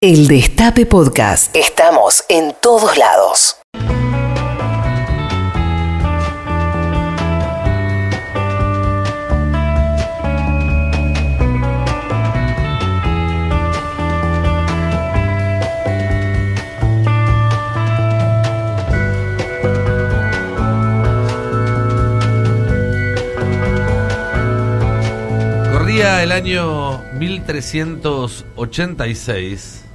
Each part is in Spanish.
El Destape Podcast. Estamos en todos lados. Corría el año 1386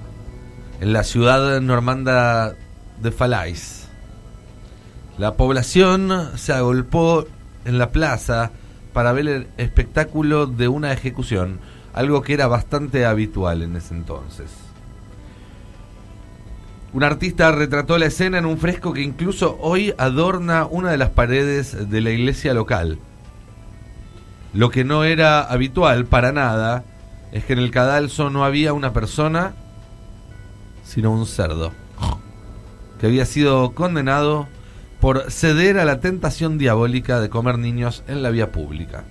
en la ciudad normanda de Falais. La población se agolpó en la plaza para ver el espectáculo de una ejecución, algo que era bastante habitual en ese entonces. Un artista retrató la escena en un fresco que incluso hoy adorna una de las paredes de la iglesia local. Lo que no era habitual para nada es que en el cadalso no había una persona sino un cerdo, que había sido condenado por ceder a la tentación diabólica de comer niños en la vía pública.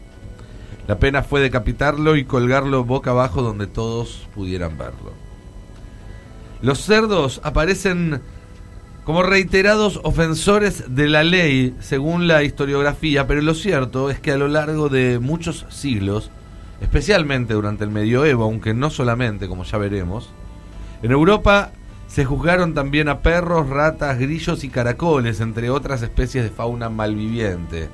La pena fue decapitarlo y colgarlo boca abajo donde todos pudieran verlo. Los cerdos aparecen como reiterados ofensores de la ley, según la historiografía, pero lo cierto es que a lo largo de muchos siglos, especialmente durante el medioevo, aunque no solamente, como ya veremos, en Europa se juzgaron también a perros, ratas, grillos y caracoles, entre otras especies de fauna malviviente.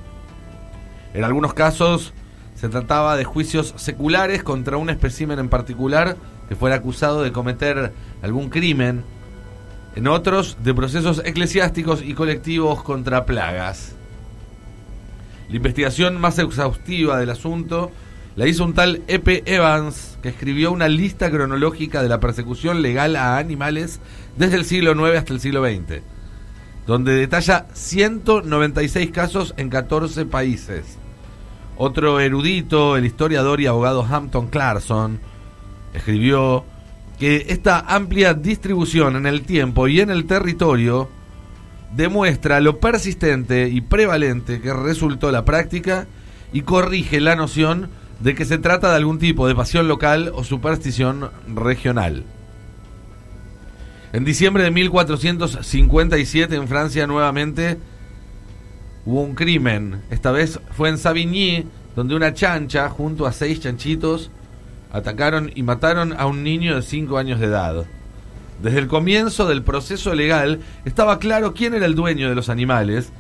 En algunos casos se trataba de juicios seculares contra un espécimen en particular que fuera acusado de cometer algún crimen, en otros de procesos eclesiásticos y colectivos contra plagas. La investigación más exhaustiva del asunto la hizo un tal E.P. Evans, que escribió una lista cronológica de la persecución legal a animales desde el siglo IX hasta el siglo XX, donde detalla 196 casos en 14 países. Otro erudito, el historiador y abogado Hampton Clarkson, escribió que esta amplia distribución en el tiempo y en el territorio demuestra lo persistente y prevalente que resultó la práctica y corrige la noción de que se trata de algún tipo de pasión local o superstición regional. En diciembre de 1457 en Francia nuevamente hubo un crimen. Esta vez fue en Savigny, donde una chancha junto a seis chanchitos atacaron y mataron a un niño de 5 años de edad. Desde el comienzo del proceso legal estaba claro quién era el dueño de los animales,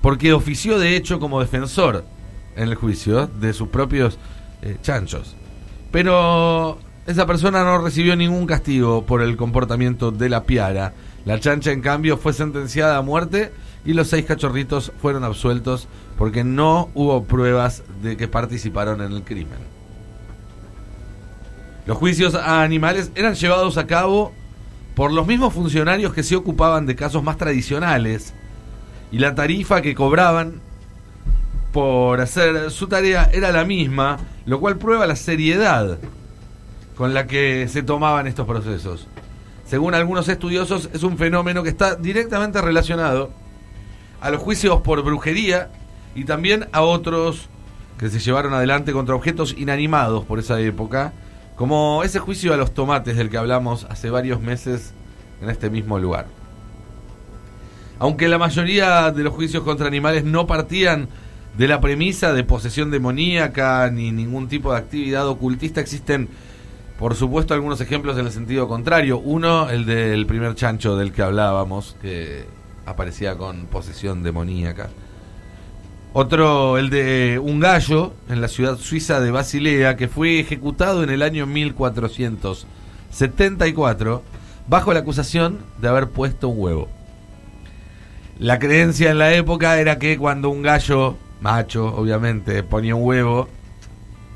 porque ofició de hecho como defensor en el juicio de sus propios eh, chanchos. Pero esa persona no recibió ningún castigo por el comportamiento de la piara. La chancha, en cambio, fue sentenciada a muerte y los seis cachorritos fueron absueltos porque no hubo pruebas de que participaron en el crimen. Los juicios a animales eran llevados a cabo por los mismos funcionarios que se ocupaban de casos más tradicionales y la tarifa que cobraban por hacer su tarea era la misma, lo cual prueba la seriedad con la que se tomaban estos procesos. Según algunos estudiosos, es un fenómeno que está directamente relacionado a los juicios por brujería y también a otros que se llevaron adelante contra objetos inanimados por esa época, como ese juicio a los tomates del que hablamos hace varios meses en este mismo lugar. Aunque la mayoría de los juicios contra animales no partían de la premisa de posesión demoníaca ni ningún tipo de actividad ocultista existen por supuesto algunos ejemplos en el sentido contrario. Uno, el del primer chancho del que hablábamos, que aparecía con posesión demoníaca. Otro, el de un gallo en la ciudad suiza de Basilea, que fue ejecutado en el año 1474 bajo la acusación de haber puesto un huevo. La creencia en la época era que cuando un gallo macho, obviamente, ponía un huevo,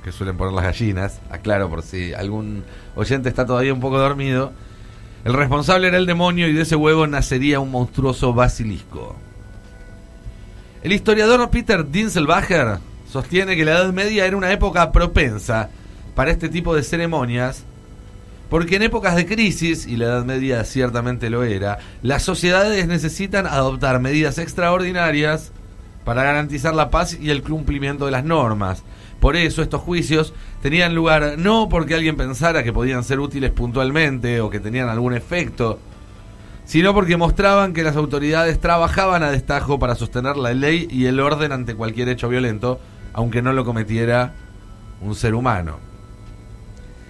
que suelen poner las gallinas, aclaro por si algún oyente está todavía un poco dormido, el responsable era el demonio y de ese huevo nacería un monstruoso basilisco. El historiador Peter Dinselbacher sostiene que la Edad Media era una época propensa para este tipo de ceremonias, porque en épocas de crisis, y la Edad Media ciertamente lo era, las sociedades necesitan adoptar medidas extraordinarias para garantizar la paz y el cumplimiento de las normas. Por eso estos juicios tenían lugar no porque alguien pensara que podían ser útiles puntualmente o que tenían algún efecto, sino porque mostraban que las autoridades trabajaban a destajo para sostener la ley y el orden ante cualquier hecho violento, aunque no lo cometiera un ser humano.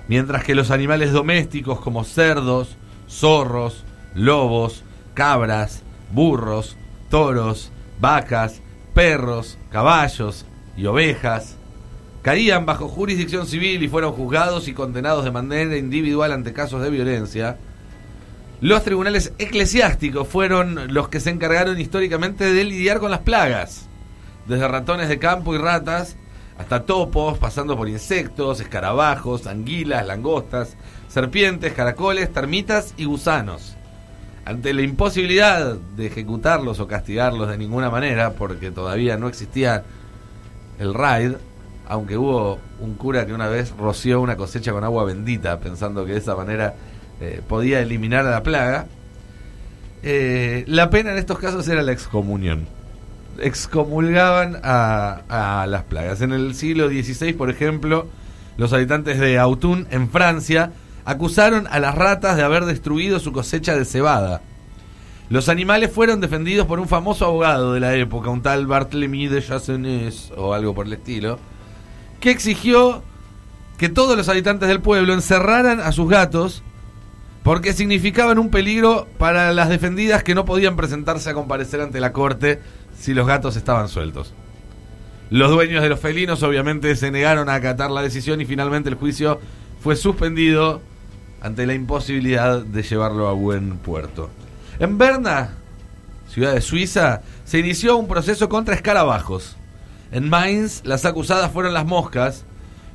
Mientras que los animales domésticos como cerdos, zorros, lobos, cabras, burros, toros, vacas, perros, caballos y ovejas caían bajo jurisdicción civil y fueron juzgados y condenados de manera individual ante casos de violencia, los tribunales eclesiásticos fueron los que se encargaron históricamente de lidiar con las plagas, desde ratones de campo y ratas hasta topos, pasando por insectos, escarabajos, anguilas, langostas, serpientes, caracoles, termitas y gusanos. Ante la imposibilidad de ejecutarlos o castigarlos de ninguna manera, porque todavía no existía el raid, aunque hubo un cura que una vez roció una cosecha con agua bendita, pensando que de esa manera eh, podía eliminar a la plaga, eh, la pena en estos casos era la excomunión. Excomulgaban a, a las plagas. En el siglo XVI, por ejemplo, los habitantes de Autun, en Francia, acusaron a las ratas de haber destruido su cosecha de cebada. Los animales fueron defendidos por un famoso abogado de la época, un tal Barthélemy de Chassenez o algo por el estilo, que exigió que todos los habitantes del pueblo encerraran a sus gatos porque significaban un peligro para las defendidas que no podían presentarse a comparecer ante la corte si los gatos estaban sueltos. Los dueños de los felinos obviamente se negaron a acatar la decisión y finalmente el juicio fue suspendido ante la imposibilidad de llevarlo a buen puerto. En Berna, ciudad de Suiza, se inició un proceso contra escarabajos. En Mainz, las acusadas fueron las moscas.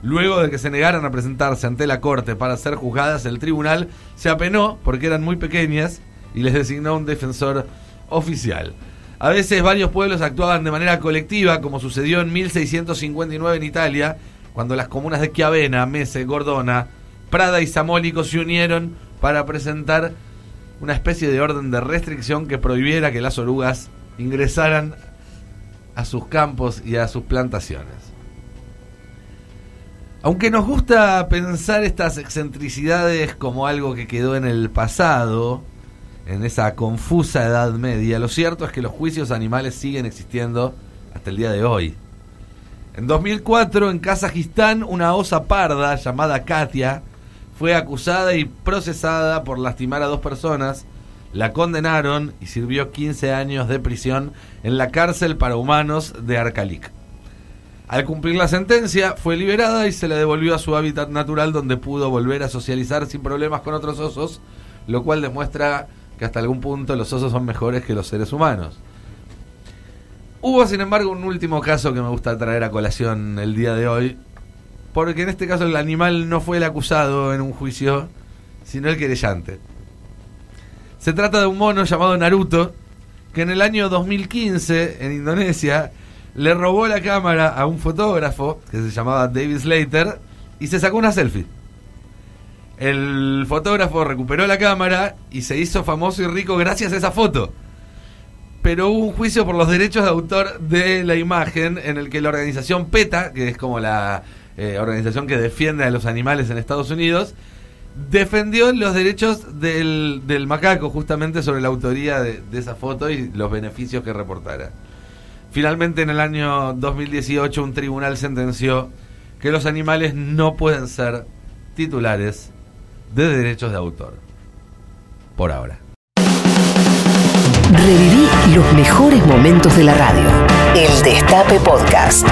Luego de que se negaran a presentarse ante la corte para ser juzgadas, el tribunal se apenó porque eran muy pequeñas y les designó un defensor oficial. A veces varios pueblos actuaban de manera colectiva, como sucedió en 1659 en Italia, cuando las comunas de Chiavena, Mese, Gordona, Prada y Samólico se unieron para presentar una especie de orden de restricción que prohibiera que las orugas ingresaran a sus campos y a sus plantaciones. Aunque nos gusta pensar estas excentricidades como algo que quedó en el pasado, en esa confusa Edad Media, lo cierto es que los juicios animales siguen existiendo hasta el día de hoy. En 2004, en Kazajistán, una osa parda llamada Katia fue acusada y procesada por lastimar a dos personas la condenaron y sirvió 15 años de prisión en la cárcel para humanos de Arcalic. Al cumplir la sentencia, fue liberada y se la devolvió a su hábitat natural donde pudo volver a socializar sin problemas con otros osos, lo cual demuestra que hasta algún punto los osos son mejores que los seres humanos. Hubo, sin embargo, un último caso que me gusta traer a colación el día de hoy, porque en este caso el animal no fue el acusado en un juicio, sino el querellante. Se trata de un mono llamado Naruto, que en el año 2015, en Indonesia, le robó la cámara a un fotógrafo que se llamaba David Slater y se sacó una selfie. El fotógrafo recuperó la cámara y se hizo famoso y rico gracias a esa foto. Pero hubo un juicio por los derechos de autor de la imagen en el que la organización PETA, que es como la eh, organización que defiende a los animales en Estados Unidos, defendió los derechos del, del macaco justamente sobre la autoría de, de, esa foto y los beneficios que reportara. Finalmente en el año 2018 un tribunal sentenció que los animales no pueden ser titulares de derechos de autor. Por ahora. Reviví los mejores momentos de la radio. El Destape Podcast.